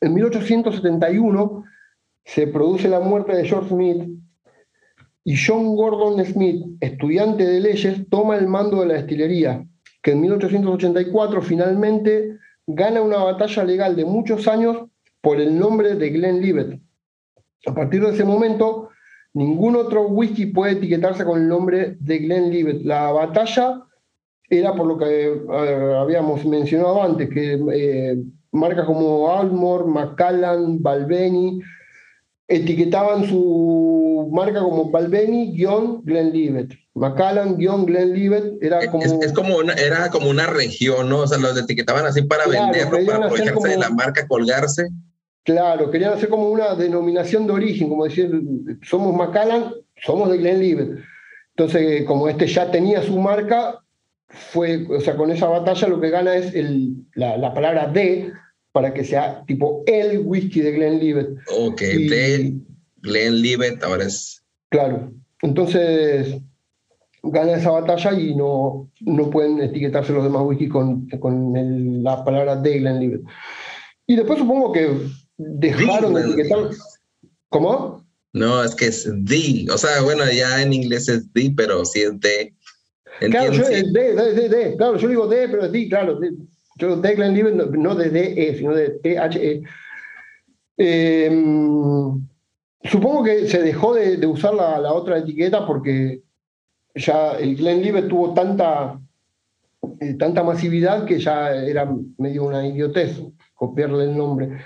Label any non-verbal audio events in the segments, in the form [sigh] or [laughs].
En 1871 se produce la muerte de George Smith y John Gordon Smith, estudiante de leyes, toma el mando de la destilería, que en 1884 finalmente gana una batalla legal de muchos años por el nombre de Glenlivet. A partir de ese momento, ningún otro whisky puede etiquetarse con el nombre de Glenlivet. La batalla era por lo que habíamos mencionado antes, que eh, marcas como Almore, Macallan, Balvenie etiquetaban su marca como Balvenie-Glenlivet. Macallan-Glenlivet era como... Es, como una, era como una región, ¿no? O sea, los etiquetaban así para venderlo, para aprovecharse de la marca, colgarse. Claro, querían hacer como una denominación de origen, como decir, somos Macallan, somos de Glenlivet. Entonces, como este ya tenía su marca, fue, o sea, con esa batalla lo que gana es el, la, la palabra de, para que sea tipo el whisky de Glenlivet. Ok, de Glenlivet ahora es. Claro, entonces gana esa batalla y no, no pueden etiquetarse los demás whisky con, con la palabra de Glenlivet. Y después supongo que dejaron de etiquetar. ¿Cómo? No, es que es the, o sea, bueno, ya en inglés es the, pero sí es de. Claro, yo, de, de, de, claro, yo digo de, pero es the, claro. Yo Declan Libre no de DE, sino de THE. Em, supongo que se dejó de, usar la, otra etiqueta porque ya el Glenlivet tuvo tanta, eh, tanta masividad que ya era medio una idiotez copiarle el nombre.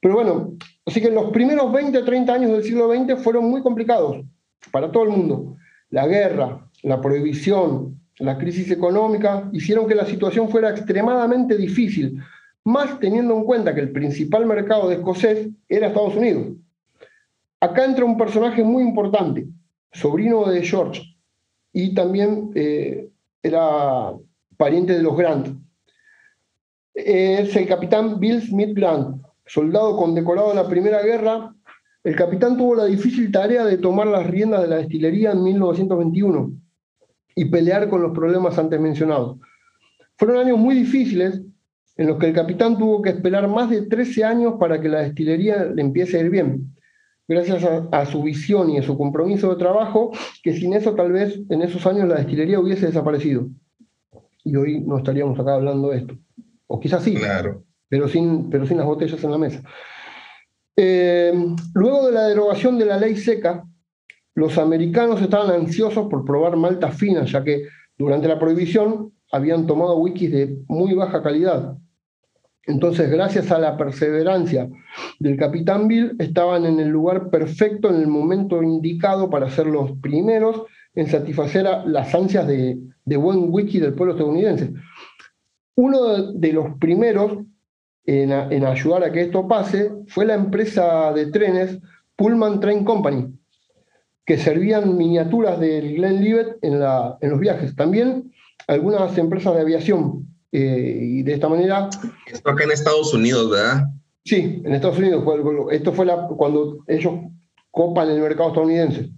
Pero bueno, así que los primeros 20 o 30 años del siglo XX fueron muy complicados para todo el mundo. La guerra, la prohibición, la crisis económica hicieron que la situación fuera extremadamente difícil, más teniendo en cuenta que el principal mercado de escocés era Estados Unidos. Acá entra un personaje muy importante, sobrino de George, y también eh, era pariente de los Grant. Es el capitán Bill Smith Grant, soldado condecorado en la Primera Guerra. El capitán tuvo la difícil tarea de tomar las riendas de la destilería en 1921 y pelear con los problemas antes mencionados. Fueron años muy difíciles en los que el capitán tuvo que esperar más de 13 años para que la destilería le empiece a ir bien, gracias a, su visión y a su compromiso de trabajo, que sin eso tal vez en esos años la destilería hubiese desaparecido. Y hoy no estaríamos acá hablando de esto. O quizás sí, claro. pero, sin, pero sin las botellas en la mesa. Eh, luego de la derogación de la ley seca, los americanos estaban ansiosos por probar maltas finas, ya que durante la prohibición habían tomado whiskies de muy baja calidad. Entonces, gracias a la perseverancia del capitán Bill, estaban en el lugar perfecto en el momento indicado para ser los primeros en satisfacer las ansias de, buen whisky del pueblo estadounidense. Uno de, los primeros en ayudar a que esto pase fue la empresa de trenes Pullman Train Company, que servían miniaturas del Glenlivet en, la, en los viajes. También algunas empresas de aviación. Eh, y de esta manera... Esto acá en Estados Unidos, ¿verdad? Sí, en Estados Unidos. Esto fue la, cuando ellos copan el mercado estadounidense.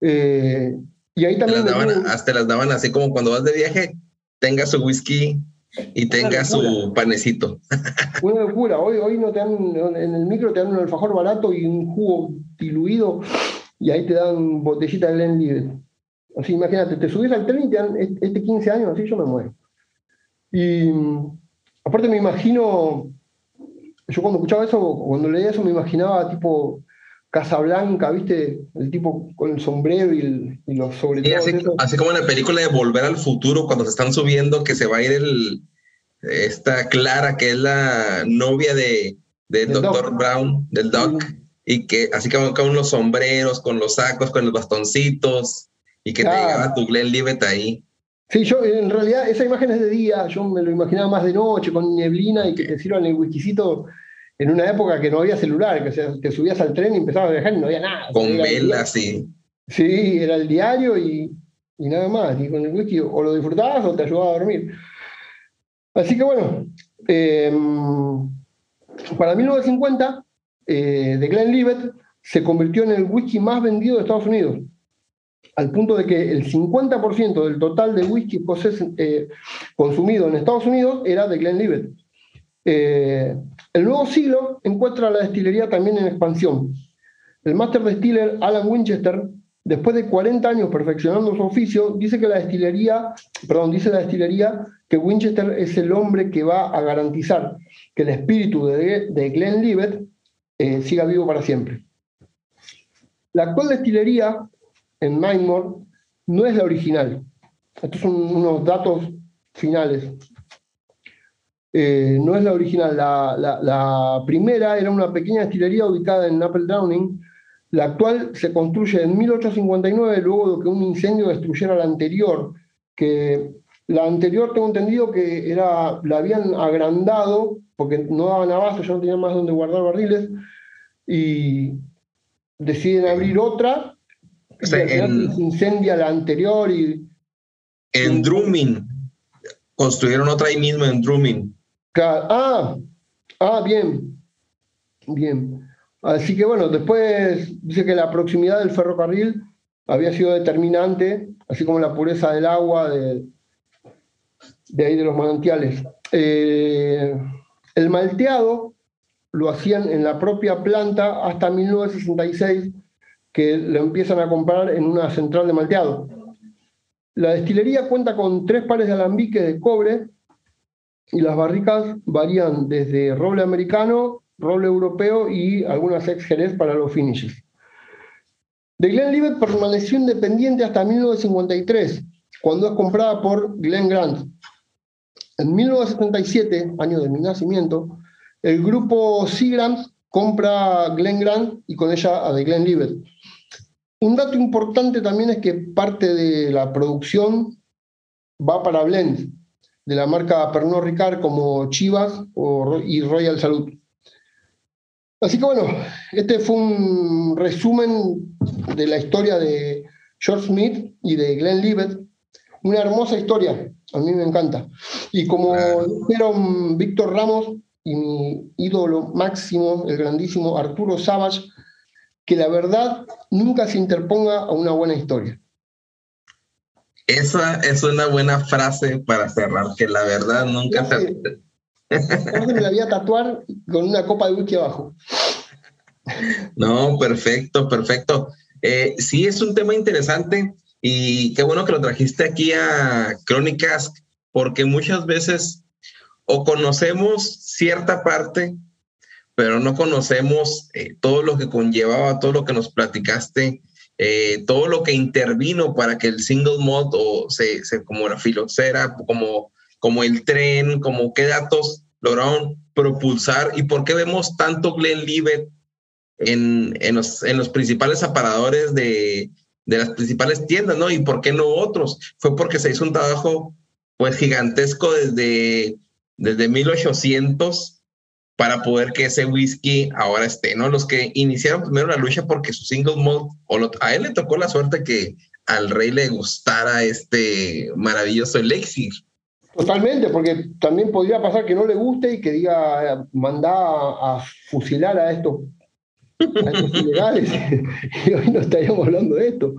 Eh, y ahí también... hasta las daban así como cuando vas de viaje, tenga su whisky y tenga su panecito. Una locura. Hoy, hoy no te dan, en el micro te dan un alfajor barato y un jugo diluido y ahí te dan botellita de Glenlivet. Así, imagínate, te subís al tren y te dan este 15 años, así yo me muero. Y aparte me imagino, yo cuando escuchaba eso, cuando leía eso, me imaginaba tipo Casablanca, ¿viste? El tipo con el sombrero y, los sobre así, como en la película de Volver al Futuro, cuando se están subiendo, que se va a ir el, esta Clara, que es la novia de, de Dr. Brown, del Doc y que así como con unos sombreros, con los sacos, con los bastoncitos, y que te llegaba tu Glenlivet ahí. Sí, yo en realidad esa imagen es de día, yo me lo imaginaba más de noche, con neblina y que te sirvan el whiskycito en una época que no había celular, que o te subías al tren y empezabas a viajar y no había nada. Con velas, sí. Sí, era el diario y, y, nada más. Y con el whisky o lo disfrutabas o te ayudaba a dormir. Así que bueno, eh, para 1950 eh, de Glenlivet se convirtió en el whisky más vendido de Estados Unidos, al punto de que el 50% del total de whisky eh, consumido en Estados Unidos era de Glenlivet. Eh, El nuevo siglo encuentra la destilería también en expansión. El Master Distiller Alan Winchester, después de 40 años perfeccionando su oficio, dice que la destilería, perdón, dice la destilería que Winchester es el hombre que va a garantizar que el espíritu de, de Glenlivet eh, siga vivo para siempre. La actual destilería en Mindmore no es la original. Estos son unos datos finales. Eh, no es la original. La, primera era una pequeña destilería ubicada en Apple Downing. La actual se construye en 1859, luego de que un incendio destruyera la anterior, que la anterior tengo entendido que era, la habían agrandado porque no daban abasto, ya no tenían más donde guardar barriles, y deciden abrir otra, y se incendia la anterior y... En Drumming, construyeron otra ahí mismo en Drumming. Ah, ah, bien, bien. Así que bueno, después dice que la proximidad del ferrocarril había sido determinante, así como la pureza del agua de, ahí de los manantiales. Eh, el malteado lo hacían en la propia planta hasta 1966, que lo empiezan a comprar en una central de malteado. La destilería cuenta con tres pares de alambique de cobre y las barricas varían desde roble americano, roble europeo y algunas ex para los finishes. De Glenlivet permaneció independiente hasta 1953, cuando es comprada por Glen Grant. En 1977, año de mi nacimiento, el grupo Seagrams compra Glen Grant y con ella a The Glenlivet. Un dato importante también es que parte de la producción va para Blend, de la marca Pernod Ricard como Chivas y Royal Salud. Así que bueno, este fue un resumen de la historia de George Smith y de Glenn Libet. Una hermosa historia, a mí me encanta. Y como dijeron Víctor Ramos y mi ídolo máximo, el grandísimo Arturo Savage, que la verdad nunca se interponga a una buena historia. Esa es una buena frase para cerrar, que la verdad nunca se... me la voy a tatuar con una copa de whisky abajo. No, perfecto, perfecto. Eh, sí, es un tema interesante y qué bueno que lo trajiste aquí a Crónicas, porque muchas veces o conocemos cierta parte, pero no conocemos eh, todo lo que conllevaba, todo lo que nos platicaste eh, todo lo que intervino para que el single mod o se, como la filocera, como, como el tren, como qué datos lograron propulsar y por qué vemos tanto Glenlivet en, en, los, en los principales aparadores de, de las principales tiendas, ¿no? Y por qué no otros. Fue porque se hizo un trabajo pues gigantesco desde, desde 1800 para poder que ese whisky ahora esté, ¿no? Los que iniciaron primero la lucha porque su single malt, o a él le tocó la suerte que al rey le gustara este maravilloso elixir. Totalmente, porque también podría pasar que no le guste y que diga, manda a, fusilar a estos, [laughs] ilegales. [laughs] y hoy no estaríamos hablando de esto.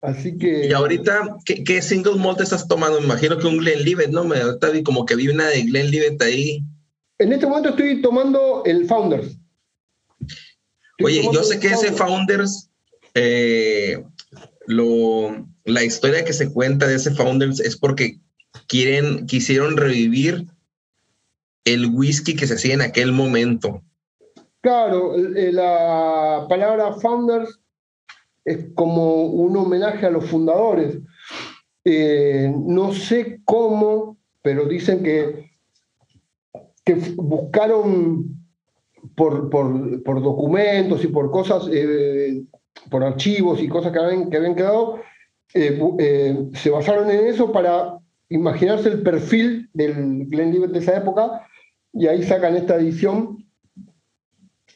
Así que. Y ahorita, ¿qué, single malt estás tomando? Me imagino que un Glenlivet, ¿no? Me como que vi una de Glenlivet ahí en este momento estoy tomando el Founders. Oye, yo sé que ese Founders, eh, lo, la historia que se cuenta de ese Founders es porque quieren, quisieron revivir el whisky que se hacía en aquel momento. Claro, la palabra Founders es como un homenaje a los fundadores. Eh, no sé cómo, pero dicen que que buscaron por, documentos y por cosas, eh, por archivos y cosas que habían, que habían quedado, eh, eh, se basaron en eso para imaginarse el perfil del Glenlivet de esa época y ahí sacan esta edición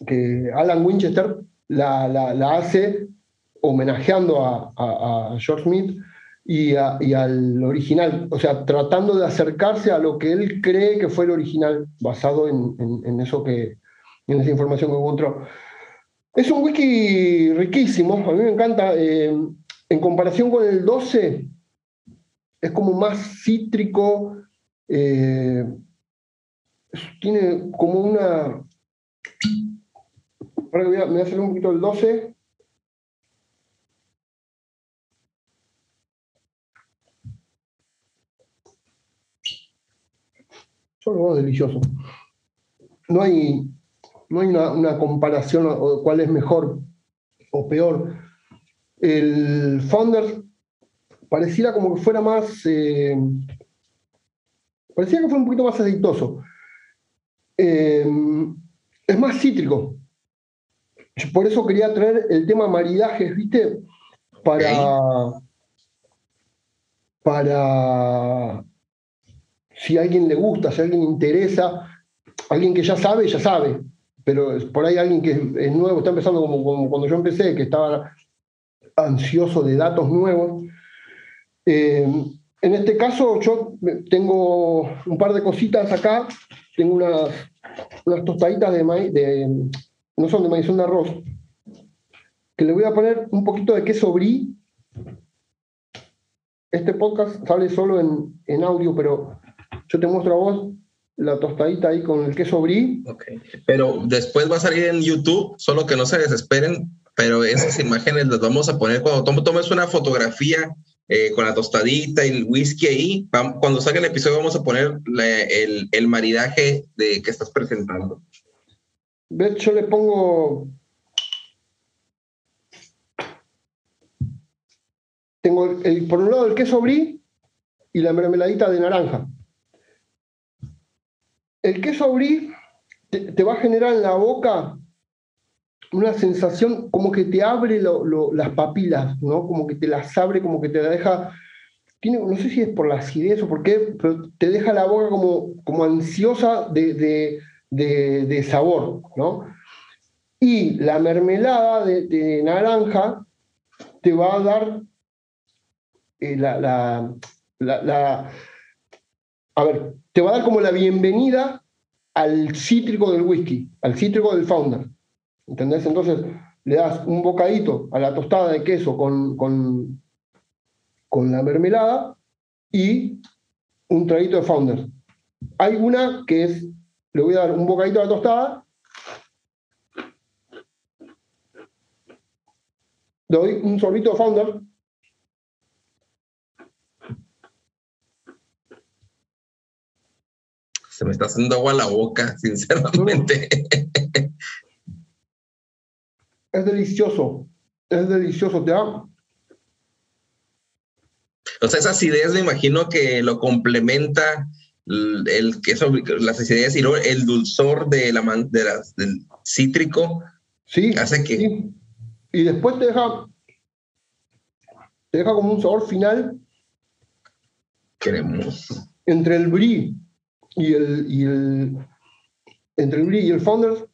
que Alan Winchester la, hace homenajeando a George Smith y, al original, o sea, tratando de acercarse a lo que él cree que fue el original, basado en, eso que, en esa información que encontró. Es un wiki riquísimo, a mí me encanta. Eh, en comparación con el 12, es como más cítrico, eh, tiene como una... Ahora me voy a hacer un poquito el 12. Son los dos deliciosos. No hay, no hay una, comparación o cuál es mejor o peor. El Founder pareciera como que fuera más. Eh, parecía que fue un poquito más aceitoso. Eh, es más cítrico. Por eso quería traer el tema maridajes, ¿viste? Para. Para. Si a alguien le gusta, si a alguien interesa, alguien que ya sabe, ya sabe. Pero por ahí alguien que es nuevo, está empezando como, cuando yo empecé, que estaba ansioso de datos nuevos. Eh, en este caso, yo tengo un par de cositas acá. Tengo unas, unas tostaditas de maíz, no son de maíz, son de arroz, que le voy a poner un poquito de queso brie. Este podcast sale solo en, en audio, pero yo te muestro a vos la tostadita ahí con el queso brie. Okay. Pero después va a salir en YouTube, solo que no se desesperen, pero esas imágenes las vamos a poner cuando tomes una fotografía eh, con la tostadita y el whisky ahí. Cuando salga el episodio vamos a poner el, el, maridaje de que estás presentando. ¿Ves? Yo le pongo... Tengo el, por un lado el queso brie y la mermeladita de naranja. El queso brie te va a generar en la boca una sensación como que te abre las papilas, ¿no? Como que te las abre, como que te deja, tiene, no sé si es por la acidez o por qué, pero te deja la boca como, ansiosa de, sabor, ¿no? Y la mermelada de, naranja te va a dar eh, la, la, a ver, te va a dar como la bienvenida al cítrico del whisky, al cítrico del founder. ¿Entendés? Entonces le das un bocadito a la tostada de queso con, con, la mermelada y un traguito de Founder. Hay una que es, le voy a dar un bocadito a la tostada, le doy un sorbito de Founder, se me está haciendo agua la boca, [laughs] sinceramente. es delicioso, es delicioso, te amo. O sea, esa acidez me imagino que lo complementa el, queso, las acidez y el dulzor de la, de del cítrico. Sí. Hace que. Y después te deja, te deja como un sabor final. Queremos. Entre el brie y el, y el entre el y el Founders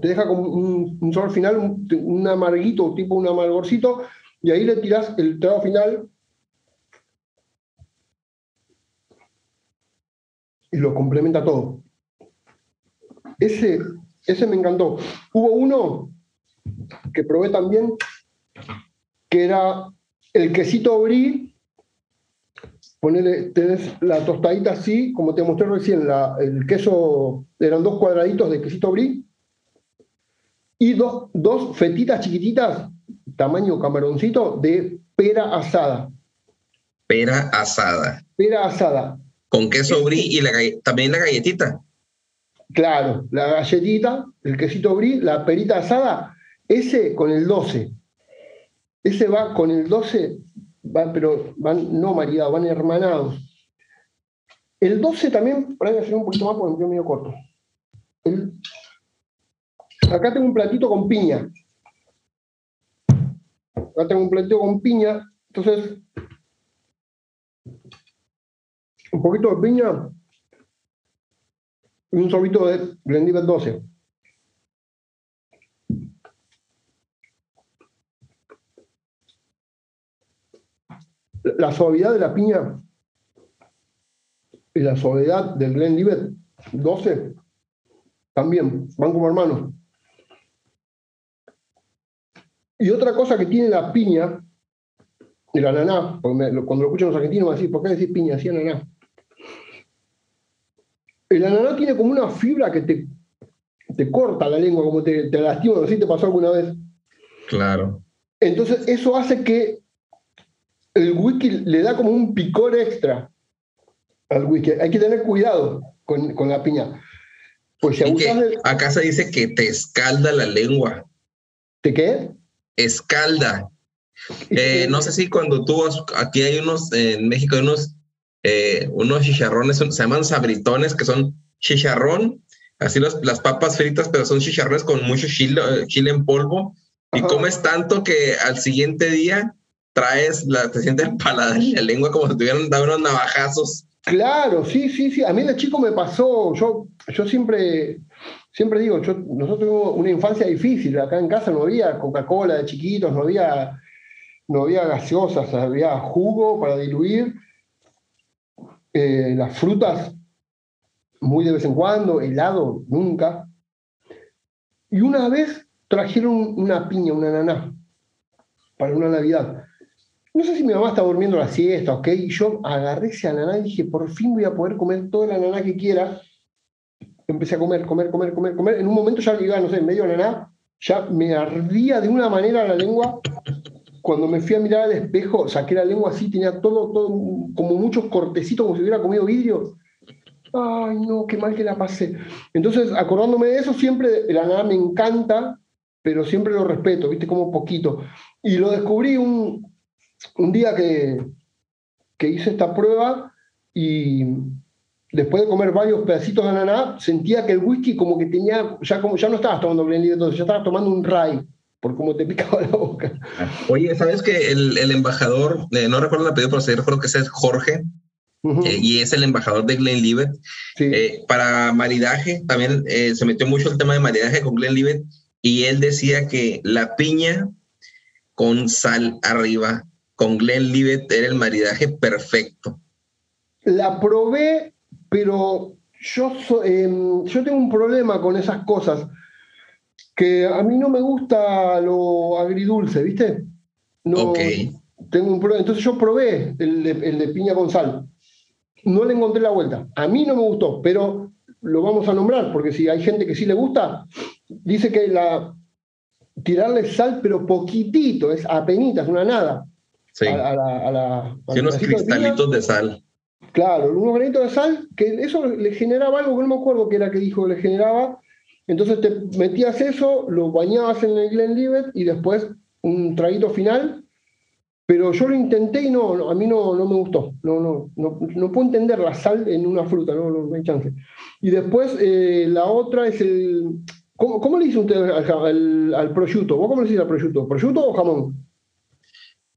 te deja como un, sabor final, un, amarguito, tipo un amargorcito, y ahí le tiras el trago final y lo complementa todo. Ese, ese me encantó. Hubo uno que probé también, que era el quesito brie. Ponele, tenés la tostadita así, como te mostré recién, la, el queso, eran dos cuadraditos de quesito brie y dos, dos fetitas chiquititas, tamaño camaroncito, de pera asada. Pera asada. Pera asada. Con queso brie y la también la galletita. Claro, la galletita, el quesito brie, la perita asada, ese con el 12. Ese va con el 12, pero van no maridados, van hermanados. El 12 también, para hacer un poquito más porque me medio corto. Acá tengo un platito con piña. Acá tengo un platito con piña. Entonces, un poquito de piña y un sorbito de Glenlivet 12. La suavidad de la piña y la suavidad del Glenlivet 12 también van como hermanos. Y otra cosa que tiene la piña, el ananá, cuando lo escuchan los argentinos a decir, ¿por qué decís piña? Así ananá. el ananá tiene como una fibra que te, te corta la lengua, como te, te lastima, no sé si te pasó alguna vez. Claro. Entonces eso hace que el whisky le da como un picor extra al whisky. Hay que tener cuidado con, con la piña. Pues si de... Acá se dice que te escalda la lengua. ¿Te qué? Escalda. Eh, no sé si cuando tú, aquí hay unos, en México hay unos, eh, unos chicharrones, se llaman sabritones, que son chicharrón, así las papas fritas, pero son chicharrones con mucho chile, chile en polvo, y comes tanto que al siguiente día traes, te sientes paladar la lengua como si tuvieran dado unos navajazos. Claro, sí, sí, sí. A mí de chico me pasó, yo, yo siempre, siempre digo, yo, nosotros tuvimos una infancia difícil, acá en casa no había Coca-Cola de chiquitos, no había, no había gaseosas, había jugo para diluir, eh, las frutas muy de vez en cuando, helado nunca. Y una vez trajeron una piña, una naná, para una Navidad. No sé si mi mamá estaba durmiendo la siesta, ok, y yo agarré ese ananá y dije, por fin voy a poder comer todo el ananá que quiera. Empecé a comer, comer, comer, comer, comer. En un momento ya iba, no sé, medio ananá, ya me ardía de una manera la lengua. Cuando me fui a mirar al espejo, saqué la lengua así, tenía todo, todo, como muchos cortecitos, como si hubiera comido vidrio. Ay, no, qué mal que la pasé. Entonces, acordándome de eso, siempre el ananá me encanta, pero siempre lo respeto, viste, como poquito. Y lo descubrí un, un día que, que hice esta prueba y después de comer varios pedacitos de ananá, sentía que el whisky como que tenía, ya, como, ya no estabas tomando Glenlivet, entonces ya estabas tomando un rye, por cómo te picaba la boca. Oye, ¿sabes que el, el embajador, eh, no recuerdo el apellido, pero sí recuerdo que ese es Jorge, eh, y es el embajador de Glenlivet. Eh, para maridaje, también se metió mucho el tema de maridaje con Glenlivet, y él decía que la piña con sal arriba con Glenlivet era el maridaje perfecto. La probé, pero yo, em, yo tengo un problema con esas cosas, que a mí no me gusta lo agridulce, ¿viste? No, Tengo un problema. Entonces yo probé el de, el de piña con sal. No le encontré la vuelta. A mí no me gustó, pero lo vamos a nombrar, porque si hay gente que sí le gusta, dice que la tirarle sal, pero poquitito, es apenitas, una nada. Sí. A, la, unos cristalitos de, sal. Claro, unos granitos de sal, que eso le generaba algo que no me acuerdo que era que dijo, le generaba. Entonces te metías eso, lo bañabas en el Glenlivet y después un traguito final. Pero yo lo intenté y no, a mí no, no me gustó. No, no, no, no, puedo entender la sal en una fruta, no, no, hay chance. Y después eh, la otra es el. ¿Cómo, le dice usted al, al, prosciutto? ¿Vos cómo le dices al prosciutto? ¿Prosciutto o jamón?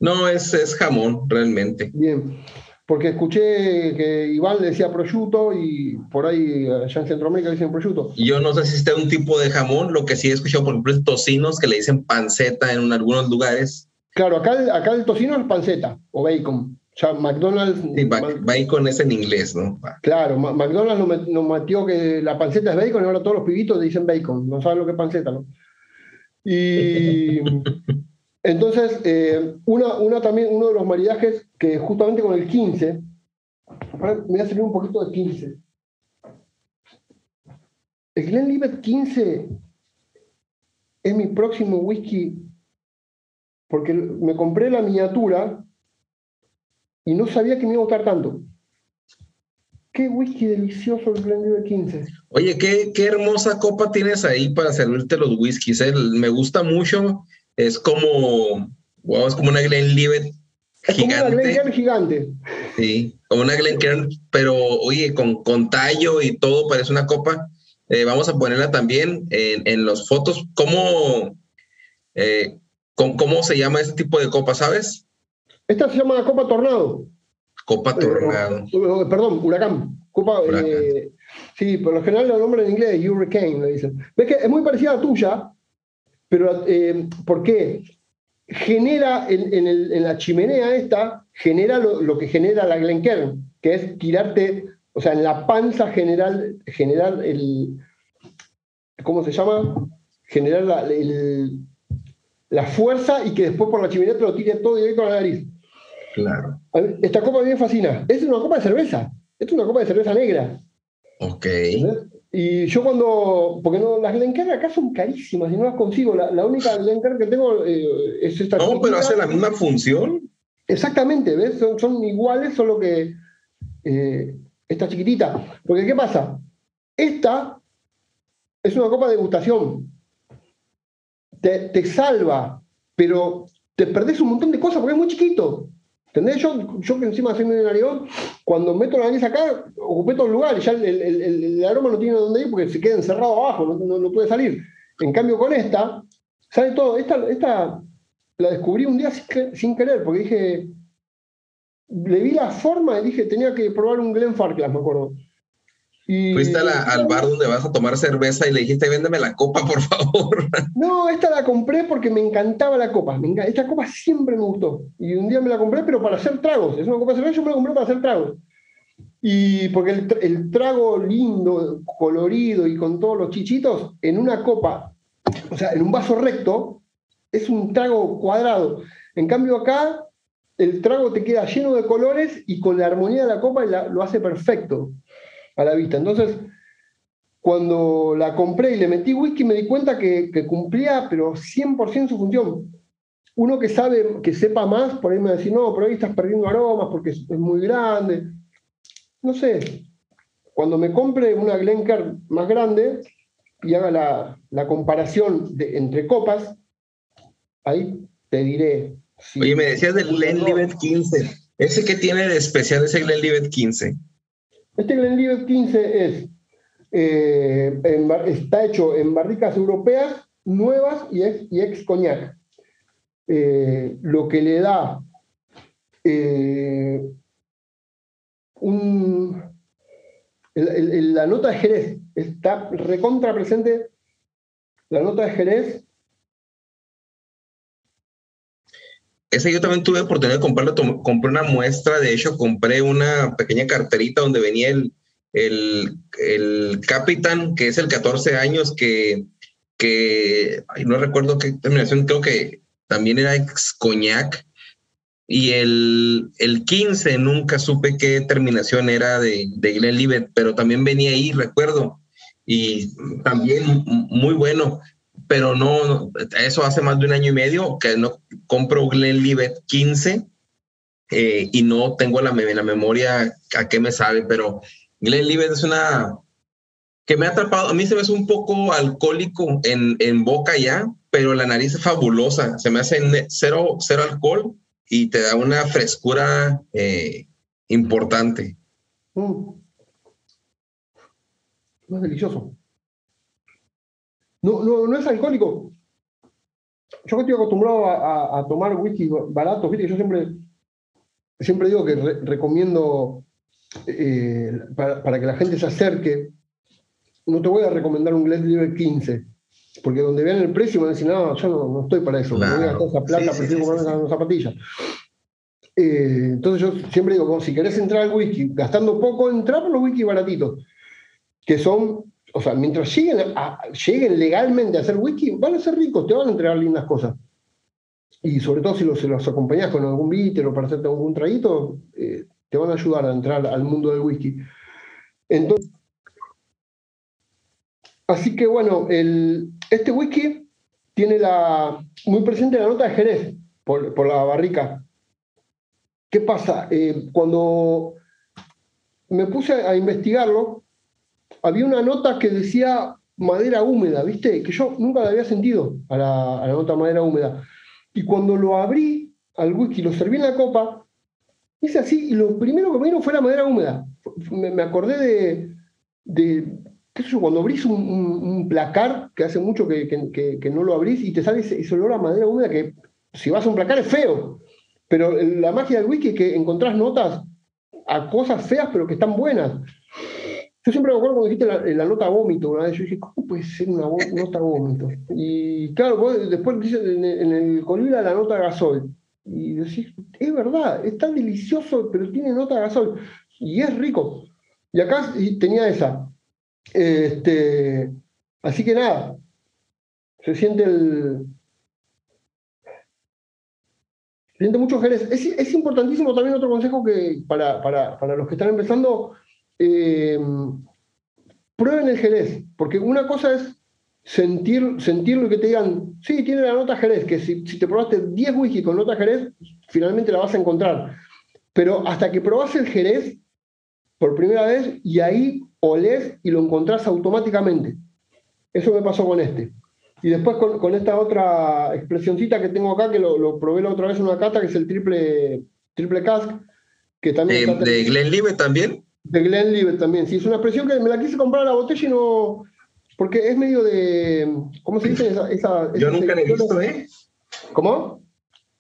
No, es, es jamón, realmente. Bien, porque escuché que Iván le decía prosciutto y por ahí allá en Centroamérica dicen prosciutto. Yo no sé si está un tipo de jamón, lo que sí he escuchado, por ejemplo, es tocinos que le dicen panceta en algunos lugares. Claro, acá, acá el tocino es panceta o bacon. O sea, McDonald's. Sí, bacon es en inglés, ¿no? Claro, McDonald's nos, metió que la panceta es bacon y ahora todos los pibitos dicen bacon. No saben lo que es panceta, ¿no? Y. [laughs] Entonces, eh, una, una, también, uno de los maridajes que justamente con el 15, me voy a servir un poquito de 15. El Glenlivet 15 es mi próximo whisky porque me compré la miniatura y no sabía que me iba a gustar tanto. Qué whisky delicioso el Glenlivet 15. Oye, qué, qué hermosa copa tienes ahí para servirte los whiskies. ¿eh? Me gusta mucho es como, wow, es como una Glenlivet gigante. Como una gigante. Sí, como una Glencairn, pero oye, con, con tallo y todo, parece una copa. Eh, vamos a ponerla también en, en las fotos. ¿Cómo, eh, con, ¿Cómo se llama este tipo de copa, sabes? Esta se llama Copa Tornado. Copa eh, Tornado. perdón, Huracán. Copa, sí, por lo general el nombre en inglés es Hurricane, le dicen. Ves que es muy parecida a la tuya, pero, eh, ¿por qué? Genera en, la chimenea esta, genera lo, que genera la Glencairn, que es tirarte, o sea, en la panza general, generar el, ¿cómo se llama? Generar la, la fuerza y que después por la chimenea te lo tire todo directo a la nariz. Claro. Esta copa a mí me fascina. es una copa de cerveza. Es una copa de cerveza negra. Ok. Y yo cuando, porque no, las Glencairn acá son carísimas y no las consigo. La, la única Glencairn que tengo eh, es esta. No, pero hace la misma función. Exactamente, ¿ves? Son, son iguales, solo que eh, esta chiquitita. Porque ¿qué pasa? Esta es una copa de degustación. Te, te salva, pero te perdés un montón de cosas porque es muy chiquito. ¿Entendés? Yo, yo que encima soy medio narigón, cuando meto la nariz acá, ocupé todo el lugar y ya el, el, el, aroma no tiene dónde ir porque se queda encerrado abajo, no, puede salir. En cambio, con esta, sale todo. Esta, esta la descubrí un día sin, querer, porque dije, le vi la forma y dije, tenía que probar un Glenfarclas, me acuerdo. Y, Fuiste al bar donde vas a tomar cerveza y le dijiste, véndeme la copa, por favor. [laughs] No, esta la compré porque me encantaba la copa. Me esta copa siempre me gustó. Y un día me la compré, pero para hacer tragos. Es una copa de cerveza, yo me la compré para hacer tragos. Y porque el, el trago lindo, colorido y con todos los chichitos, en una copa, o sea, en un vaso recto, es un trago cuadrado. En cambio acá, el trago te queda lleno de colores y con la armonía de la copa la, lo hace perfecto a la vista. Entonces, cuando la compré y le metí whisky, me di cuenta que, cumplía, pero 100% su función. Uno que sabe, que sepa más, por ahí me decir, no, pero ahí estás perdiendo aromas porque es, muy grande. No sé, cuando me compre una Glencairn más grande y haga la, la comparación de, entre copas, ahí te diré. Oye, me decías del Glenlivet 15. ¿Ese que tiene de especial ese Glenlivet 15? Este Glenlivet 15 es, eh, está hecho en barricas europeas nuevas y ex, y ex coñac. Eh, lo que le da eh, un, la nota de Jerez está recontra presente. La nota de Jerez Ese yo también tuve oportunidad de comprarlo, compré una muestra, de hecho compré una pequeña carterita donde venía el, el, el Capitán, que es el 14 años, que, que no recuerdo qué terminación, creo que también era ex coñac, y el, el 15 nunca supe qué terminación era de, de Glenlivet, pero también venía ahí, recuerdo, y también muy bueno pero no, eso hace más de un año y medio que no compro Glenlivet 15 eh, y no tengo la, la memoria a qué me sabe, pero Glenlivet es una que me ha atrapado. A mí se me hace un poco alcohólico en, en boca ya, pero la nariz es fabulosa. Se me hace cero, cero alcohol y te da una frescura eh, importante. Mm. Es delicioso. No, no, no es alcohólico. Yo estoy acostumbrado a, tomar whisky barato, ¿viste? Yo siempre, siempre digo que recomiendo eh, para, que la gente se acerque. No te voy a recomendar un Glenlivet 15, porque donde vean el precio me van a decir, no, yo no, estoy para eso, no voy a gastar esa plata, prefiero comprarme una zapatilla. Eh, entonces yo siempre digo, si querés entrar al whisky gastando poco, entra por los whisky baratitos, que son o sea, mientras lleguen, lleguen legalmente a hacer whisky, van a ser ricos, te van a entregar lindas cosas. Y sobre todo si los, se los acompañas con algún bitter o para hacerte algún traguito, eh, te van a ayudar a entrar al mundo del whisky. Entonces, así que bueno, este whisky tiene la, muy presente la nota de Jerez por, por la barrica. ¿Qué pasa? Eh, cuando me puse a investigarlo, había una nota que decía madera húmeda, ¿viste? Que yo nunca la había sentido a la, nota madera húmeda. Y cuando lo abrí al whisky, lo serví en la copa, hice así, y lo primero que me vino fue la madera húmeda. Me, acordé de, de, qué sé cuando abrís un, placar, que hace mucho que, que, no lo abrís, y te sale ese, olor a madera húmeda que si vas a un placar es feo. Pero la magia del whisky es que encontrás notas a cosas feas, pero que están buenas. Yo siempre me acuerdo cuando dijiste la, nota vómito, una yo dije, ¿cómo puede ser una nota vómito? Y claro, después dice en, el colibra la nota gasol. Y decís, es verdad, está delicioso, pero tiene nota gasol. Y es rico. Y acá tenía esa. Este, así que nada, se siente el. Siente mucho Jerez. Es, es importantísimo también otro consejo que para, para, para los que están empezando eh, prueben el Jerez, porque una cosa es sentir, sentirlo y que te digan, sí, tiene la nota Jerez, que si, te probaste 10 whisky con nota Jerez, finalmente la vas a encontrar. Pero hasta que probas el Jerez por primera vez y ahí olés y lo encontrás automáticamente. Eso me pasó con este. Y después con, esta otra expresioncita que tengo acá, que lo, probé la otra vez en una cata, que es el triple, triple cask, que también... ¿De, de Glenlivet también? De Glenlivet también, sí, es una expresión que me la quise comprar a la botella y no... Porque es medio de... ¿Cómo se dice esa... Yo nunca la he visto, ¿eh? ¿Cómo?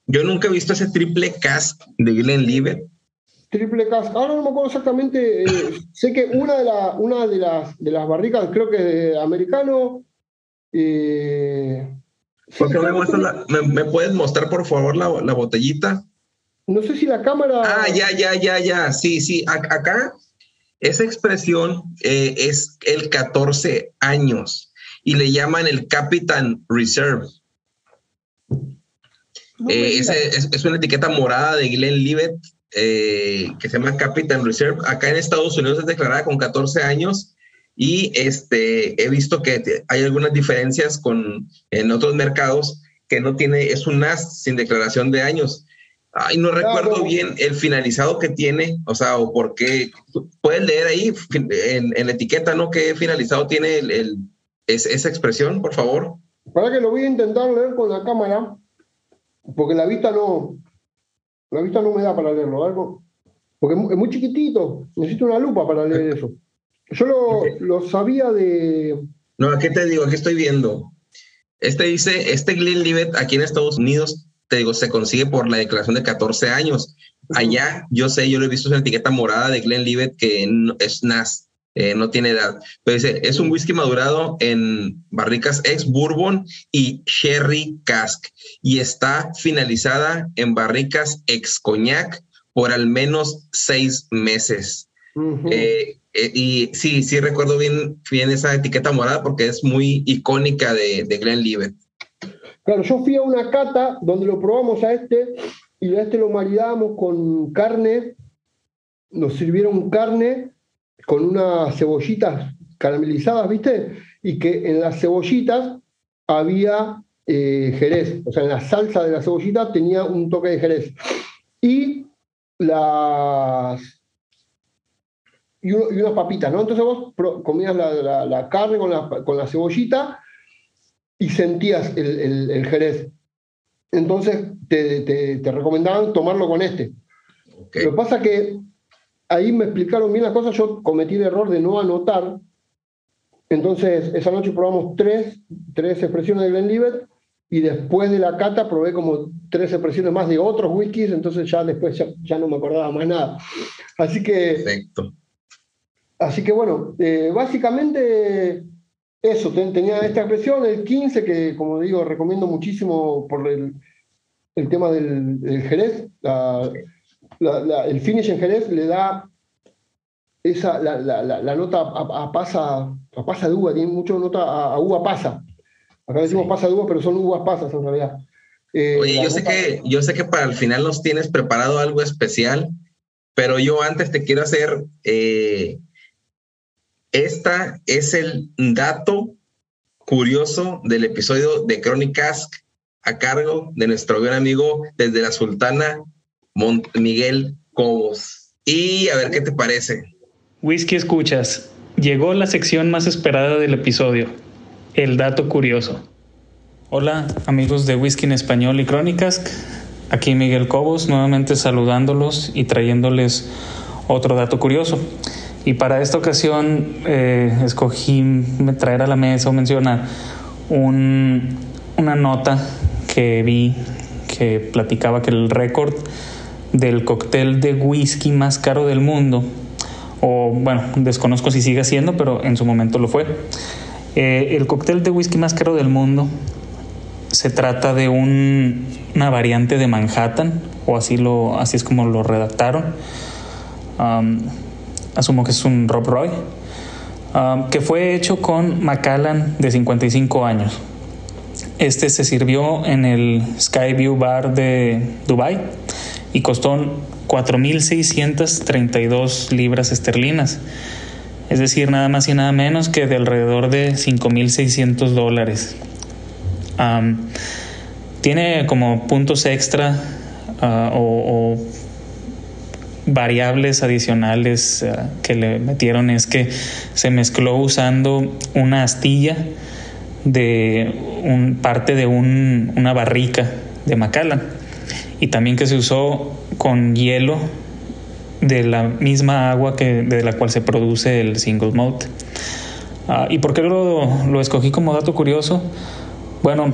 Yo nunca he visto ese triple cask de Glenlivet. Triple cask. Ahora no me acuerdo exactamente. Eh, sé que una de, la, una de, las, de las barricas, creo que es de americano, eh, me, puedes mostrar, por favor, la, botellita? No sé si la cámara. Ah, ya, ya, ya, ya. Sí, sí. acá, esa expresión eh, es el 14 años y le llaman el Captain Reserve. Eh, es, una etiqueta morada de Glenlivet que se llama Captain Reserve. Acá en Estados Unidos es declarada con 14 años y este, he visto que hay algunas diferencias con en otros mercados que no tiene, es un NAS sin declaración de años. Ay, no recuerdo bien el finalizado que tiene, o sea, o por qué. Puedes leer ahí en, la etiqueta, ¿no? ¿Qué finalizado tiene el, esa expresión, por favor? Para que lo voy a intentar leer con la cámara, porque la vista no, la vista no me da para leerlo, algo, porque es muy chiquitito, necesito una lupa para leer eso. Yo lo, sabía de... No, aquí te digo, aquí estoy viendo. Este dice, este Glenlivet aquí en Estados Unidos, te digo, se consigue por la declaración de 14 años. Allá, yo sé, yo lo he visto en la etiqueta morada de Glenlivet que es NAS, eh, no tiene edad. Pero dice, es un whisky madurado en barricas ex bourbon y sherry cask y está finalizada en barricas ex coñac por al menos seis meses. Eh, y sí, sí recuerdo bien, bien esa etiqueta morada porque es muy icónica de, de Glenlivet. Claro, yo fui a una cata donde lo probamos a este y a este lo maridamos con carne, nos sirvieron carne con unas cebollitas caramelizadas, ¿viste? Y que en las cebollitas había eh, jerez, o sea, en la salsa de la cebollita tenía un toque de jerez. Y las y, unas papitas, ¿no? Entonces vos comías la, carne con la, con la, cebollita y sentías el, jerez. Entonces te, recomendaban tomarlo con este. Lo que pasa que ahí me explicaron bien las cosas, yo cometí el error de no anotar. Entonces, esa noche probamos tres, tres expresiones de Glenlivet y después de la cata probé como tres expresiones más de otros whiskies, entonces ya después ya, no me acordaba más nada. Así que Perfecto. Así que bueno, eh, básicamente eso, tenía esta expresión, el 15, que como digo, recomiendo muchísimo por el, tema del, Jerez, el finish en Jerez le da esa, la, nota a, pasa, a pasa de uva, tiene mucha nota a, uva pasa. Acá decimos pasa de uva, pero son uvas pasas en realidad. Eh, Oye, yo sé, que, yo sé que para el final nos tienes preparado algo especial, pero yo antes te quiero hacer eh, esta es el dato curioso del episodio de Crónicas a cargo de nuestro gran amigo desde la Sultana Miguel Cobos. Y a ver qué te parece. Whisky escuchas. Llegó la sección más esperada del episodio, el dato curioso. Hola amigos de Whisky en Español y Crónicas, aquí Miguel Cobos nuevamente saludándolos y trayéndoles otro dato curioso. Y para esta ocasión eh, escogí traer a la mesa o mencionar una nota que vi que platicaba que el récord del cóctel de whisky más caro del mundo, o bueno, desconozco si sigue siendo, pero en su momento lo fue. Eh, el cóctel de whisky más caro del mundo se trata de una variante de Manhattan, o así, lo, así es como lo redactaron asumo que es un Rob Roy, um, que fue hecho con Macallan de 55 años. Este se sirvió en el Skyview Bar de Dubai y costó 4.632 libras esterlinas. es decir, nada más y nada menos que de alrededor de 5.600 dólares. tiene como puntos extra ah, o, variables adicionales ah, que le metieron es que se mezcló usando una astilla de un, parte de una barrica de Macallan y también que se usó con hielo de la misma agua que, de la cual se produce el single malt. Ah, ¿Y por qué lo, lo, escogí como dato curioso? Bueno,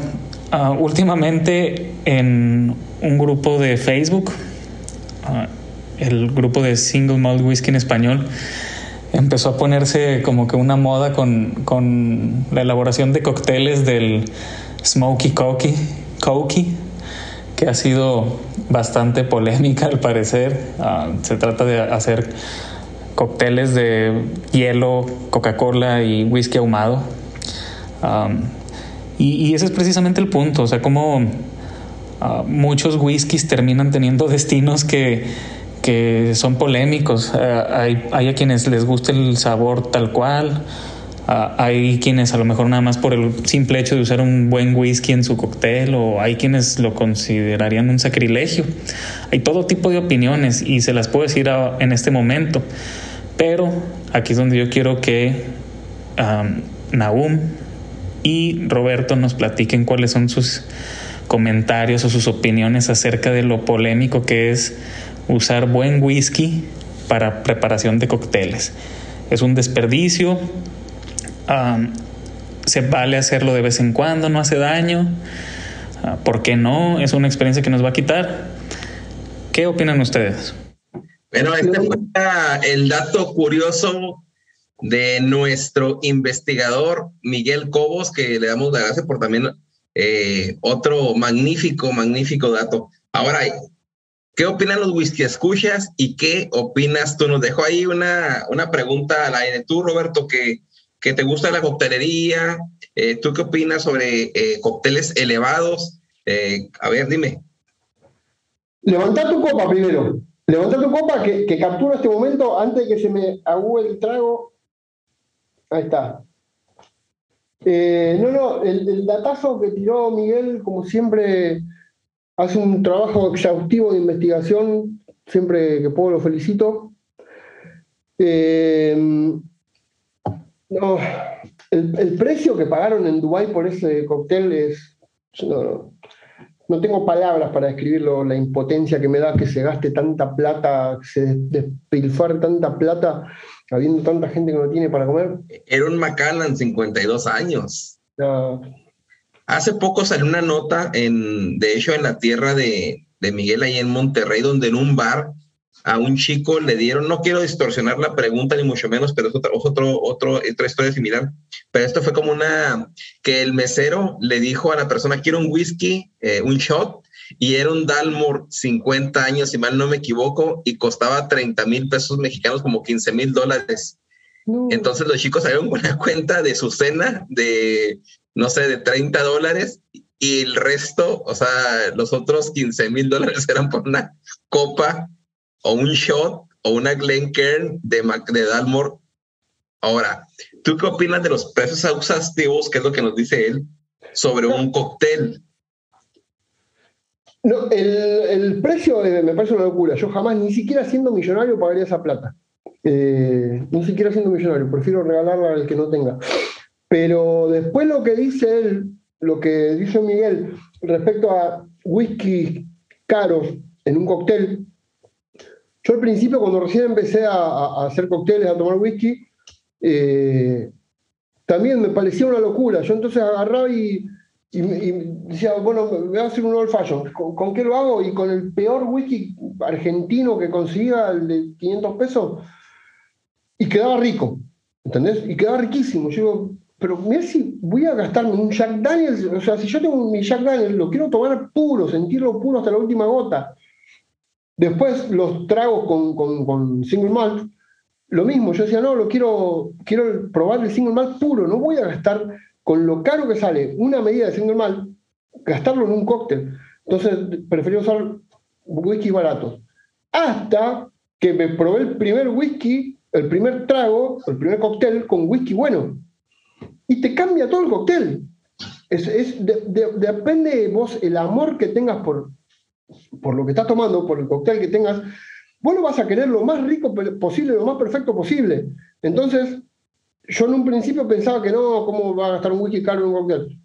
ah, últimamente en un grupo de Facebook, ah, el grupo de single malt whisky en español, empezó a ponerse como que una moda con, con la elaboración de cócteles del Smoky Cokey, Cokey que ha sido bastante polémica al parecer. Ah, se trata de hacer cócteles de hielo, Coca-Cola y whisky ahumado. y, ese es precisamente el punto, o sea, como ah, muchos whiskies terminan teniendo destinos que, que son polémicos. Ah, hay, hay a quienes les gusta el sabor tal cual, hay quienes a lo mejor nada más por el simple hecho de usar un buen whisky en su cóctel o hay quienes lo considerarían un sacrilegio. Hay todo tipo de opiniones y se las puedo decir en este momento. Pero aquí es donde yo quiero que um, Nahum y Roberto nos platiquen cuáles son sus comentarios o sus opiniones acerca de lo polémico que es usar buen whisky para preparación de cócteles. Es un desperdicio, se vale hacerlo de vez en cuando, no hace daño. Ah, ¿Por qué no? Es una experiencia que nos va a quitar. ¿Qué opinan ustedes? Bueno, este fue el dato curioso de nuestro investigador Miguel Cobos, que le damos la gracias por también eh, otro magnífico, magnífico dato. Ahora, ¿qué opinan los whisky escuchas y qué opinas tú? Nos dejó ahí una, una pregunta al aire. Tú, Roberto, que que te gusta la coctelería. Eh, ¿Tú qué opinas sobre eh, cócteles elevados? Eh, a ver, dime. Levanta tu copa primero. Levanta tu copa que, que captura este momento antes de que se me agüe el trago. Ahí está. no, no, el, el, datazo que tiró Miguel, como siempre, hace un trabajo exhaustivo de investigación. Siempre que puedo lo felicito. Eh, no, el, precio que pagaron en Dubái por ese cóctel es. No, no, tengo palabras para describirlo, la impotencia que me da que se gaste tanta plata, que se despilfarre tanta plata, habiendo tanta gente que no tiene para comer. Era un Macallan, 52 años. Hace poco salió una nota, en, de hecho, en la tierra de, de Miguel, ahí en Monterrey, donde en un bar a un chico le dieron, no quiero distorsionar la pregunta ni mucho menos, pero es otra, otro, otro, otra historia similar. Pero esto fue como una, que el mesero le dijo a la persona, quiero un whisky, eh, un shot, y era un Dalmor 50 años, si mal no me equivoco, y costaba 30 mil pesos mexicanos, como 15 mil dólares. Entonces los chicos salieron con una cuenta de su cena de, no sé, de 30 dólares y el resto, o sea, los otros 15 mil dólares eran por una copa o un shot o una Glencairn de, de Dalmore. Ahora, ¿tú qué opinas de los precios exhaustivos, que es lo que nos dice él, sobre un cóctel? No, el, precio me parece una locura. Yo jamás, ni siquiera siendo millonario, pagaría esa plata. Eh, ni siquiera siendo millonario, prefiero regalarla al que no tenga. Pero después lo que dice él, lo que dice Miguel respecto a whisky caros en un cóctel, yo al principio, cuando recién empecé a, hacer cócteles, a tomar whisky, eh, también me parecía una locura. Yo entonces agarraba y, decía, bueno, voy a hacer un old fashion. ¿Con, qué lo hago? Y con el peor whisky argentino que consiga, el de 500 pesos, y quedaba rico, ¿entendés? Y quedaba riquísimo. Yo pero mira si voy a gastarme un Jack Daniels, o sea, si yo tengo mi Jack Daniels, lo quiero tomar puro, sentirlo puro hasta la última gota. Después los tragos con, single malt, lo mismo, yo decía, no, lo quiero, quiero probar el single malt puro, no voy a gastar con lo caro que sale una medida de single malt, gastarlo en un cóctel. Entonces preferí usar whisky baratos. Hasta que me probé el primer whisky el primer trago, el primer cóctel con whisky bueno. Y te cambia todo el cóctel. Es, depende vos el amor que tengas por, por lo que estás tomando, por el cóctel que tengas, vos lo vas a querer lo más rico posible, lo más perfecto posible. Entonces, yo en un principio pensaba que no, ¿cómo va a gastar un whisky caro en un cóctel?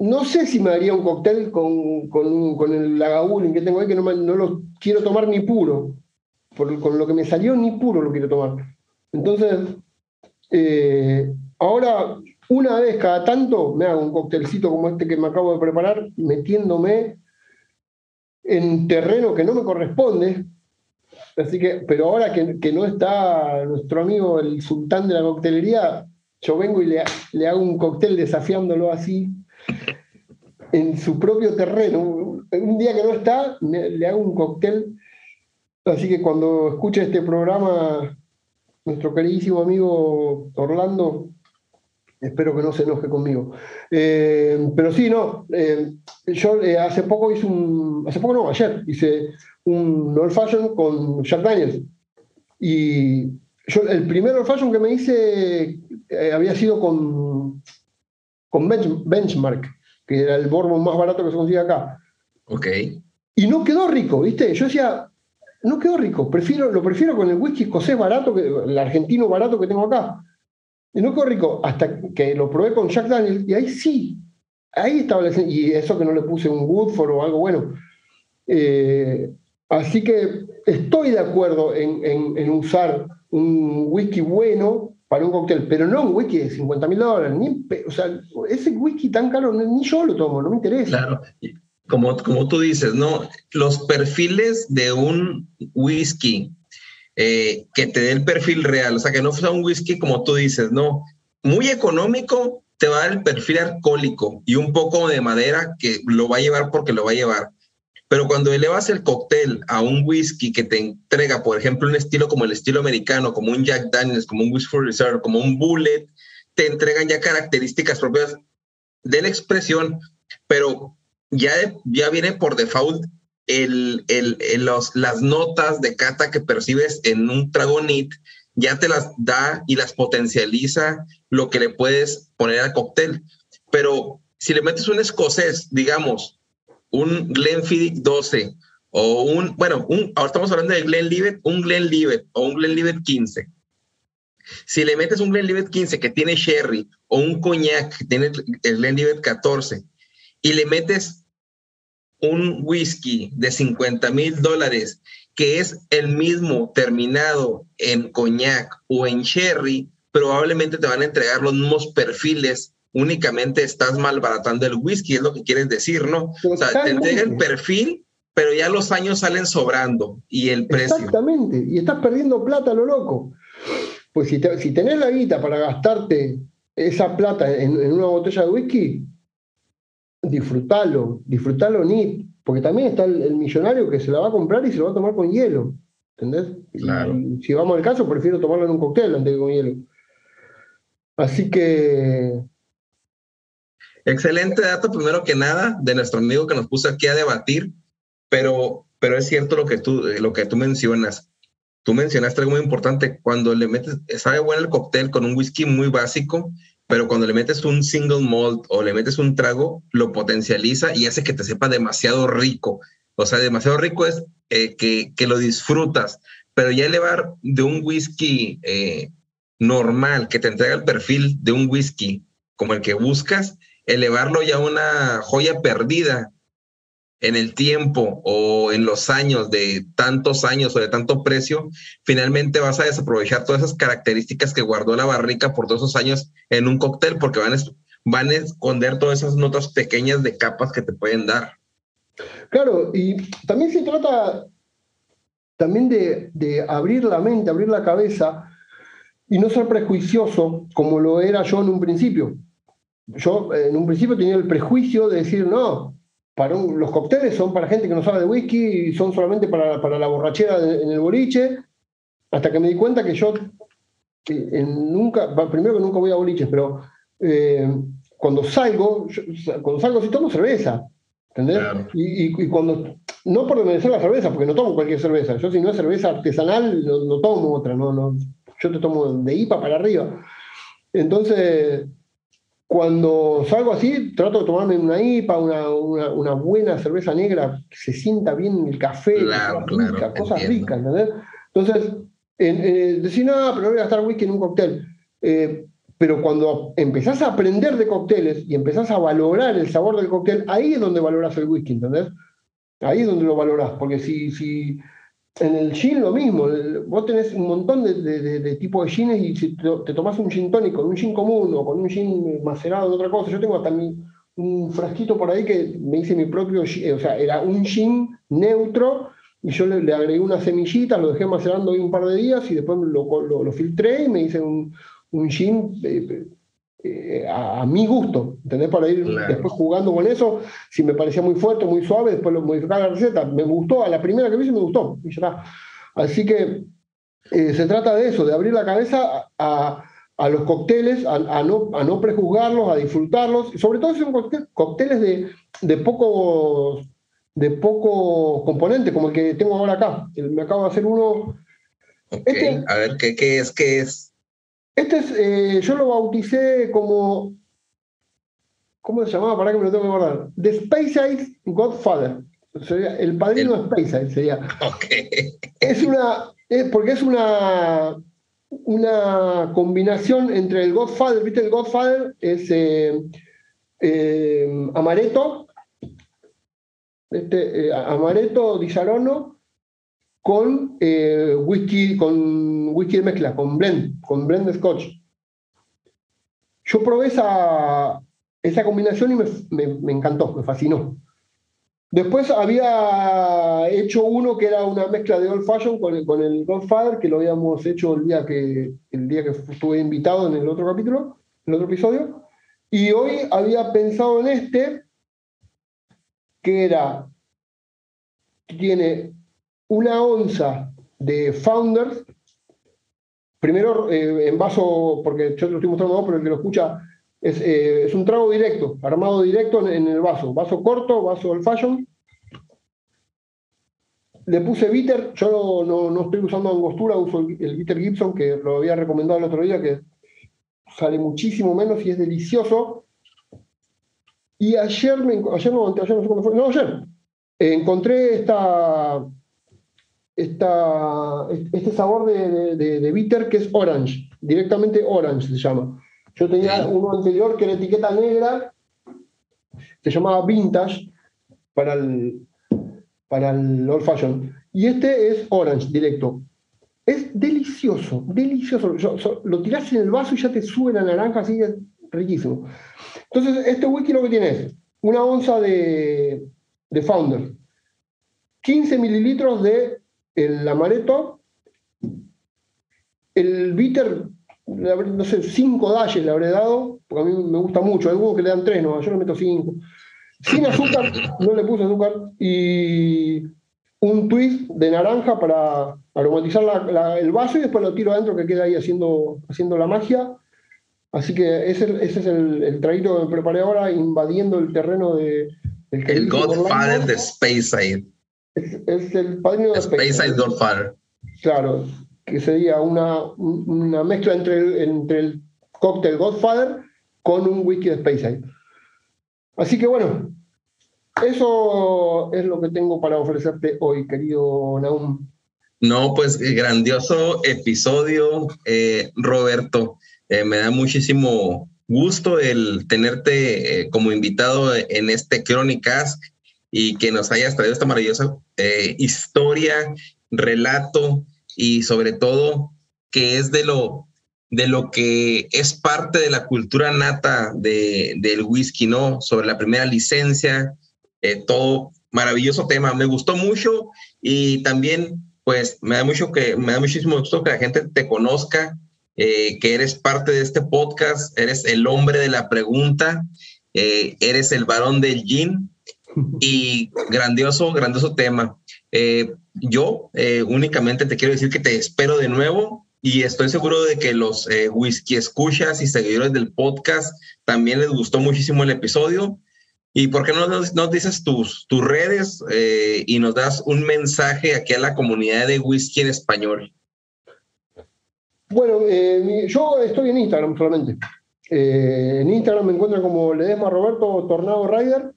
No sé si me haría un cóctel con, con, el Lagavulin que tengo ahí, que no, no, lo quiero tomar ni puro. Con lo que me salió, ni puro lo quiero tomar. Entonces, eh, ahora, una vez cada tanto, me hago un cóctelcito como este que me acabo de preparar, metiéndome en terreno que no me corresponde. Así que, pero ahora que, no está nuestro amigo el sultán de la coctelería, yo vengo y le, le hago un cóctel desafiándolo así en su propio terreno. Un día que no está, le hago un cóctel. Así que cuando escuche este programa, nuestro queridísimo amigo Orlando, espero que no se enoje conmigo. Eh, pero sí, no, eh, yo eh, hace poco hice un, hace poco no, ayer hice un old fashion con Jack Daniels. Y yo, el primer old fashion que me hice había sido con, con Benchmark que era el bourbon más barato que se consigue acá. Ok. Y no quedó rico, ¿viste? Yo decía, no quedó rico, prefiero, lo prefiero con el whisky escocés barato, que, el argentino barato que tengo acá. Y no rico, hasta que lo probé con Jack Daniels, y ahí sí, ahí estaba la y eso que no le puse un Woodford o algo bueno. Eh, así que estoy de acuerdo en, en usar un whisky bueno para un cóctel, pero no un whisky de 50 mil dólares. o sea, ese whisky tan caro, ni yo lo tomo, no me interesa. Claro, como, como tú dices, ¿no? Los perfiles de un whisky eh, que te dé el perfil real, o sea, que no sea un whisky como tú dices, ¿no? Muy económico, te va a dar el perfil alcohólico y un poco de madera que lo va a llevar porque lo va a llevar. Pero cuando elevas el cóctel a un whisky que te entrega, por ejemplo, un estilo como el estilo americano, como un Jack Daniels, como un Whisky Reserve, como un Bullet, te entregan ya características propias de la expresión, pero ya, ya viene por default el, el, los, las notas de cata que percibes en un trago NIT, ya te las da y las potencializa lo que le puedes poner al cóctel. Pero si le metes un escocés, digamos, un Glenfiddich 12 o un, bueno, un, ahora estamos hablando de Glenlivet, un Glenlivet o un Glenlivet 15. Si le metes un Glenlivet 15 que tiene sherry o un coñac que tiene el Glenlivet 14 y le metes un whisky de 50 mil dólares que es el mismo terminado en coñac o en sherry, probablemente te van a entregar los mismos perfiles únicamente estás malbaratando el whisky, es lo que quieres decir, ¿no? O sea, te entrega el perfil, pero ya los años salen sobrando y el precio. Exactamente, y estás perdiendo plata lo loco. Pues si, si tenés la guita para gastarte esa plata en, una botella de whisky, disfrútalo, disfrútalo ni, porque también está el, millonario que se la va a comprar y se lo va a tomar con hielo. ¿Entendés? Claro. si vamos al caso, prefiero tomarlo en un cóctel antes que con hielo. Así que Excelente dato, primero que nada, de nuestro amigo que nos puso aquí a debatir, pero, pero es cierto lo que, tú, lo que tú mencionas. Tú mencionaste algo muy importante, cuando le metes, sabe bueno el cóctel con un whisky muy básico, pero cuando le metes un single malt o le metes un trago, lo potencializa y hace que te sepa demasiado rico. O sea, demasiado rico es eh, que, que, lo disfrutas, pero ya elevar de un whisky eh, normal que te entrega el perfil de un whisky como el que buscas, elevarlo ya a una joya perdida en el tiempo o en los años de tantos años o de tanto precio, finalmente vas a desaprovechar todas esas características que guardó la barrica por todos esos años en un cóctel porque van a, van esconder todas esas notas pequeñas de capas que te pueden dar. Claro, y también se trata también de abrir la mente, abrir la cabeza y no ser prejuicioso como lo era yo en un principio yo en un principio tenía el prejuicio de decir, no, para los cócteles son para gente que no sabe de whisky y son solamente para, para la borrachera en el boliche, hasta que me di cuenta que yo nunca, primero que nunca voy a boliches, pero eh, cuando salgo, cuando salgo sí tomo cerveza, ¿entendés? Y, y, cuando no por desmerecer la cerveza, porque no tomo cualquier cerveza. Yo si no es cerveza artesanal, no, tomo otra, no, no, yo te tomo de IPA para arriba. Entonces, cuando salgo así, trato de tomarme una IPA, una, una, buena cerveza negra, que se sienta bien el café, cosas ricas, ¿entendés? Entonces, en, decir, no, pero no voy a gastar whisky en un cóctel. Eh, pero cuando empezás a aprender de cócteles y empezás a valorar el sabor del cóctel, ahí es donde valoras el whisky, ¿entendés? Ahí es donde lo valorás, porque si, si en el gin lo mismo, vos tenés un montón de, tipos de gines y si te, tomás un gin tónico un gin común o con un gin macerado de otra cosa, yo tengo hasta un frasquito por ahí que me hice mi propio, o sea, era un gin neutro y yo le, agregué unas semillitas, lo dejé macerando ahí un par de días y después lo, filtré y me hice un, un gin eh, a, mi gusto, ¿entendés? Para ir después jugando con eso, si me parecía muy fuerte, muy suave, después lo modificaba la receta. Me gustó, a la primera que hice me gustó, y ya está. Así que eh, se trata de eso, de abrir la cabeza a, a los cócteles, a, no, a no prejuzgarlos, a disfrutarlos, y sobre todo si son cócteles de, de pocos de poco componente, como el que tengo ahora acá. Me acabo de hacer uno. Este a ver, ¿qué, ¿qué, es? ¿Qué es? Este es, eh, yo lo bauticé como, ¿cómo se llamaba? Para que me lo tengo que acordar. The Space Godfather. Sería el padrino de Space sería. Es una, porque es una, una combinación entre el Godfather, ¿viste? El Godfather es eh, eh, Amaretto, este, Amaretto Di Sarono, con eh, whisky, con whisky de mezcla, con blend, con blend de scotch. Yo probé esa, esa combinación y me, encantó, me fascinó. Después había hecho uno que era una mezcla de Old Fashion con el, con el Godfather, que lo habíamos hecho el día que, el día que estuve invitado en el otro capítulo, el otro episodio. Y hoy había pensado en este, que era, tiene una onza de Founders, primero eh, en vaso, porque yo te lo estoy mostrando pero el que lo escucha es, eh, es un trago directo, armado directo en, el vaso, vaso corto, vaso old fashion. Le puse bitter, yo no, no estoy usando angostura, uso el, bitter Gibson, que lo había recomendado el otro día, que sale muchísimo menos y es delicioso. Y ayer, me, ayer no, ayer, encontré esta, esta, este sabor de, de, bitter que es orange, directamente orange se llama. Yo tenía uno anterior que era etiqueta negra, se llamaba vintage para el, para el old fashion. Y este es orange directo. Es delicioso, delicioso. lo tirás en el vaso y ya te sube la naranja, así es riquísimo. Entonces, este whisky lo que tiene es una onza de, de Founder, 15 mililitros de el amaretto, el bitter, no sé, cinco dalles le habré dado, porque a mí me gusta mucho, hay algunos que le dan tres, no, yo le meto cinco. Sin azúcar, no le puse azúcar, y un twist de naranja para aromatizar el vaso y después lo tiro adentro que queda ahí haciendo, haciendo la magia. Así que ese, ese es el, el traguito que me preparé ahora, invadiendo el terreno de... el Godfather de Space Side es, el padrino de Space Ice Fire. Claro, que sería una, una mezcla entre el, entre el cóctel Godfather con un whisky de Space Ice. Así que bueno, eso es lo que tengo para ofrecerte hoy, querido Naum. No, pues eh, grandioso episodio, eh, Roberto. Eh, me da muchísimo gusto el tenerte como invitado en este Crónicas y que nos hayas traído esta maravillosa eh, historia, relato y sobre todo que es de lo, de lo que es parte de la cultura nata de, del whisky, ¿no? Sobre la primera licencia, eh, todo maravilloso tema. Me gustó mucho y también, pues, me da mucho que, me da muchísimo gusto que la gente te conozca, eh, que eres parte de este podcast, eres el hombre de la pregunta, eres el varón del gin y grandioso, grandioso tema. Eh, yo eh, únicamente te quiero decir que te espero de nuevo y estoy seguro de que los eh, whisky escuchas y seguidores del podcast también les gustó muchísimo el episodio. ¿Y por qué no nos, dices tus, tus redes eh, y nos das un mensaje aquí a la comunidad de whisky en español? Bueno, eh, yo estoy en Instagram solamente. Eh, en Instagram me encuentran como Ledesma Roberto Tornado Rider.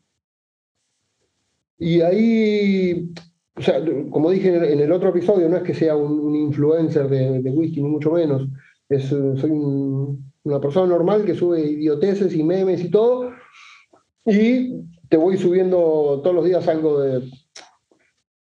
Y ahí, o sea, como dije en el otro episodio, no es que sea un, influencer de, whisky, ni mucho menos. Es, soy una persona normal que sube idioteces y memes y todo. Y te voy subiendo todos los días algo de.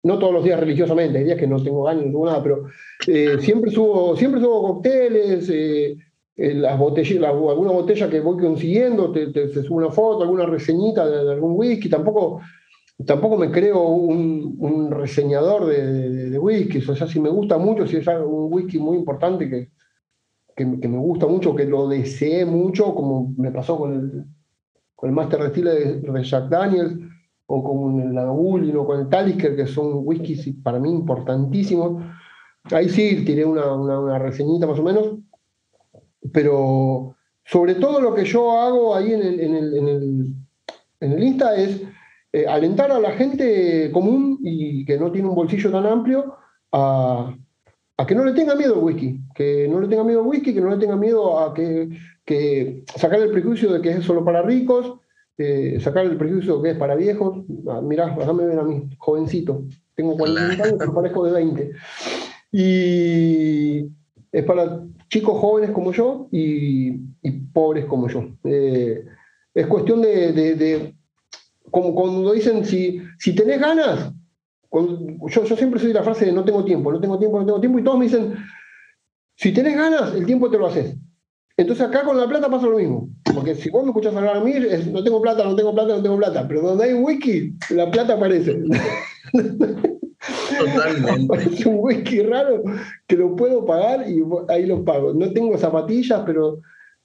No todos los días religiosamente, hay días que no tengo ganas, no tengo nada, pero eh, siempre, subo, siempre subo cócteles. Eh, eh, las botellas, alguna botella que voy consiguiendo, te, te, subo una foto, alguna reseñita de, algún whisky, tampoco, tampoco me creo un, reseñador de, de, o sea, si me gusta mucho, si es un whisky muy importante que, que, me gusta mucho, que lo deseé mucho, como me pasó con el, con el Master Distiller de, Jack Daniels, o con el Lagavulin, o con el Talisker, que son whiskies para mí importantísimos. Ahí sí tiré una, una reseñita más o menos, pero sobre todo lo que yo hago ahí en el, en el, en el, en el Insta es eh, alentar a la gente común y que no tiene un bolsillo tan amplio a, a, que no le tenga miedo al whisky, que no le tenga miedo al whisky, que no le tenga miedo a que, que sacar el prejuicio de que es solo para ricos, eh, sacar el prejuicio de que es para viejos. Ah, mirá, déjame ver a mí, jovencito, tengo 40 años, pero parezco de 20. Y es para chicos jóvenes como yo y, pobres como yo. Eh, es cuestión de, como cuando dicen, si, si tenés ganas, yo, yo siempre soy la frase de no tengo tiempo, no tengo tiempo, no tengo tiempo, y todos me dicen, si tenés ganas, el tiempo te lo haces. Entonces acá con la plata pasa lo mismo, porque si vos me escuchás hablar a mí, es, no tengo plata, no tengo plata, no tengo plata, pero donde hay un wiki, la plata aparece. Totalmente. [laughs] Es un whisky raro que lo puedo pagar y ahí lo pago. No tengo zapatillas, pero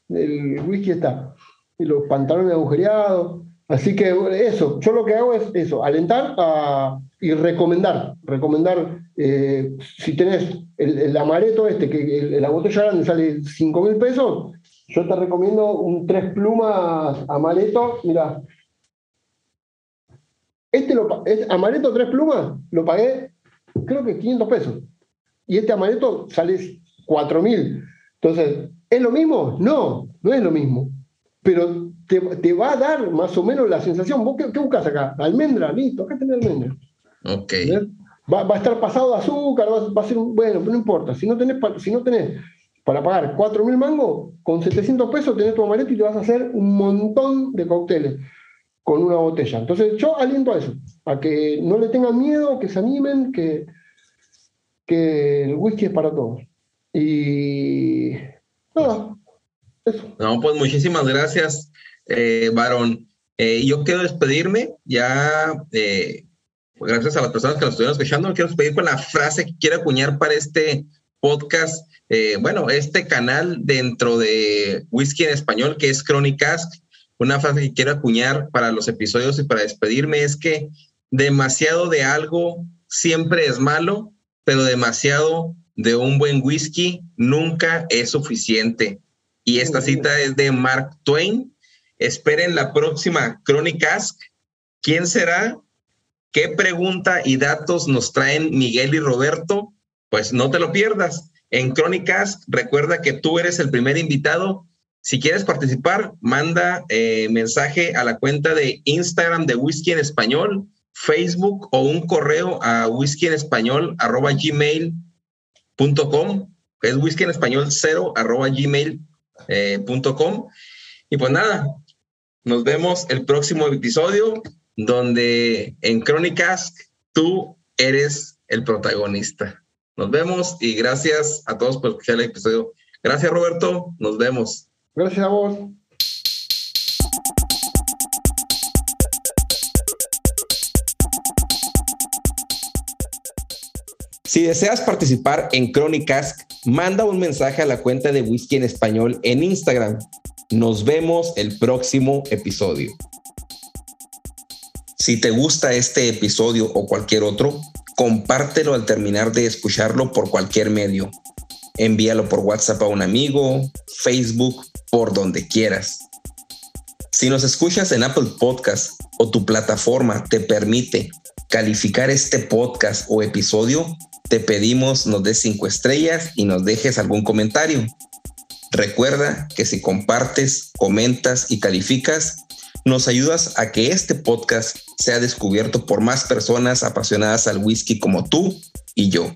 el whisky está. Y los pantalones agujereados. Así que eso, yo lo que hago es eso, alentar y recomendar. Recomendar, eh, si tenés el, amareto este, que la botella grande sale 5 mil pesos, yo te recomiendo un tres plumas amareto, mira, este lo, es amareto tres plumas, lo pagué creo que 500 pesos. Y este amareto sale 4000. Entonces, ¿es lo mismo? No, no es lo mismo. Pero te, va a dar más o menos la sensación. ¿Vos qué, buscas acá? Almendra, listo, acá tenés almendra. Ok. Va, a estar pasado de azúcar, va, a ser bueno, no importa. Si no tenés, si no tenés para pagar 4.000 mangos, con 700 pesos tenés tu amareto y te vas a hacer un montón de cócteles con una botella. Entonces yo aliento a eso, a que no le tengan miedo, que se animen, que, que el whisky es para todos. Y nada, eso. No, pues muchísimas gracias, eh, Varón. Eh, yo quiero despedirme, ya eh, gracias a las personas que nos estuvieron escuchando, quiero despedir con la frase que quiero acuñar para este podcast, eh, bueno, este canal dentro de Whisky en Español, que es Crónicas, una frase que quiero acuñar para los episodios y para despedirme es que demasiado de algo siempre es malo, pero demasiado de un buen whisky nunca es suficiente. Y esta cita es de Mark Twain. Esperen la próxima Crónicas. ¿Quién será? ¿Qué pregunta y datos nos traen Miguel y Roberto? Pues no te lo pierdas. En Crónicas, recuerda que tú eres el primer invitado si quieres participar, manda eh, mensaje a la cuenta de Instagram de Whisky en Español, Facebook o un correo a whisky en español arroba gmail.com, es whisky en español cero arroba gmail.com. Eh, y pues nada, nos vemos el próximo episodio donde en Crónicas tú eres el protagonista. Nos vemos y gracias a todos por escuchar el episodio. Gracias Roberto, nos vemos. Gracias a vos. Si deseas participar en Crónicas, manda un mensaje a la cuenta de Whisky en Español en Instagram. Nos vemos el próximo episodio. Si te gusta este episodio o cualquier otro, compártelo al terminar de escucharlo por cualquier medio. Envíalo por WhatsApp a un amigo, Facebook por donde quieras. Si nos escuchas en Apple Podcast o tu plataforma te permite calificar este podcast o episodio, te pedimos nos des cinco estrellas y nos dejes algún comentario. Recuerda que si compartes, comentas y calificas, nos ayudas a que este podcast sea descubierto por más personas apasionadas al whisky como tú y yo.